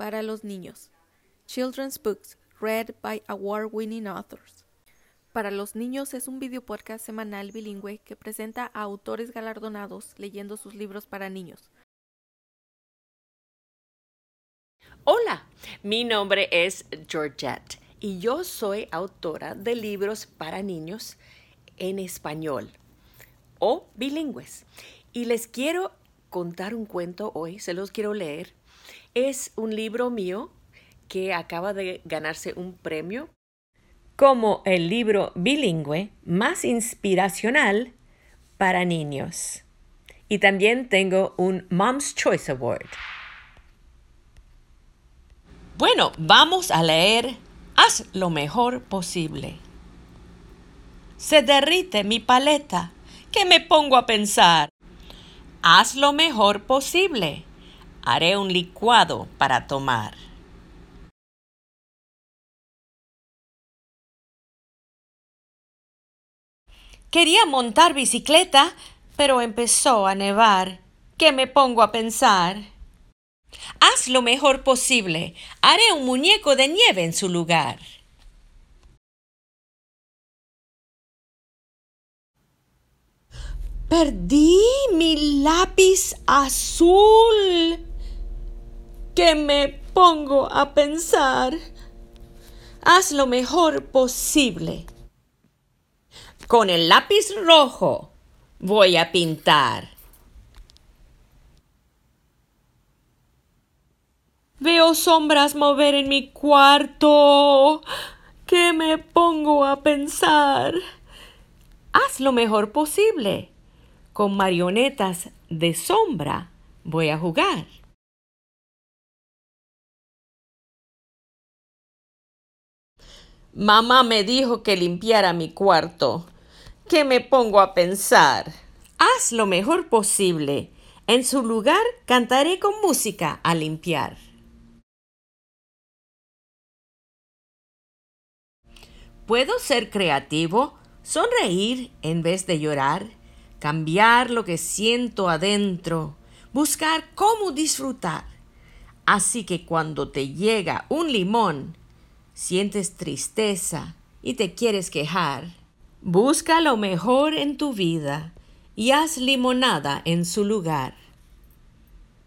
para los niños. Children's Books, read by award-winning authors. Para los niños es un video podcast semanal bilingüe que presenta a autores galardonados leyendo sus libros para niños. Hola, mi nombre es Georgette y yo soy autora de libros para niños en español o bilingües. Y les quiero contar un cuento hoy, se los quiero leer. Es un libro mío que acaba de ganarse un premio como el libro bilingüe más inspiracional para niños. Y también tengo un Mom's Choice Award. Bueno, vamos a leer Haz lo mejor posible. Se derrite mi paleta, que me pongo a pensar. Haz lo mejor posible. Haré un licuado para tomar. Quería montar bicicleta, pero empezó a nevar. ¿Qué me pongo a pensar? Haz lo mejor posible. Haré un muñeco de nieve en su lugar. Perdí mi lápiz azul. ¿Qué me pongo a pensar? Haz lo mejor posible. Con el lápiz rojo voy a pintar. Veo sombras mover en mi cuarto. ¿Qué me pongo a pensar? Haz lo mejor posible. Con marionetas de sombra voy a jugar. Mamá me dijo que limpiara mi cuarto. ¿Qué me pongo a pensar? Haz lo mejor posible. En su lugar cantaré con música a limpiar. ¿Puedo ser creativo? ¿Sonreír en vez de llorar? Cambiar lo que siento adentro, buscar cómo disfrutar. Así que cuando te llega un limón, sientes tristeza y te quieres quejar, busca lo mejor en tu vida y haz limonada en su lugar.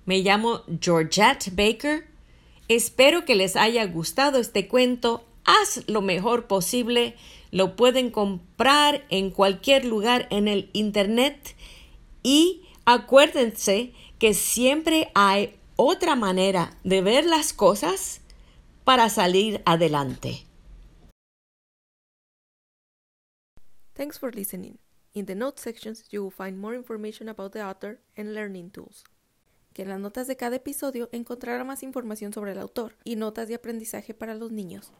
Me llamo Georgette Baker. Espero que les haya gustado este cuento. Haz lo mejor posible lo pueden comprar en cualquier lugar en el Internet y acuérdense que siempre hay otra manera de ver las cosas para salir adelante. Thanks for listening. In the notes sections, you will find more information about the author and learning tools. Que en las notas de cada episodio encontrará más información sobre el autor y notas de aprendizaje para los niños.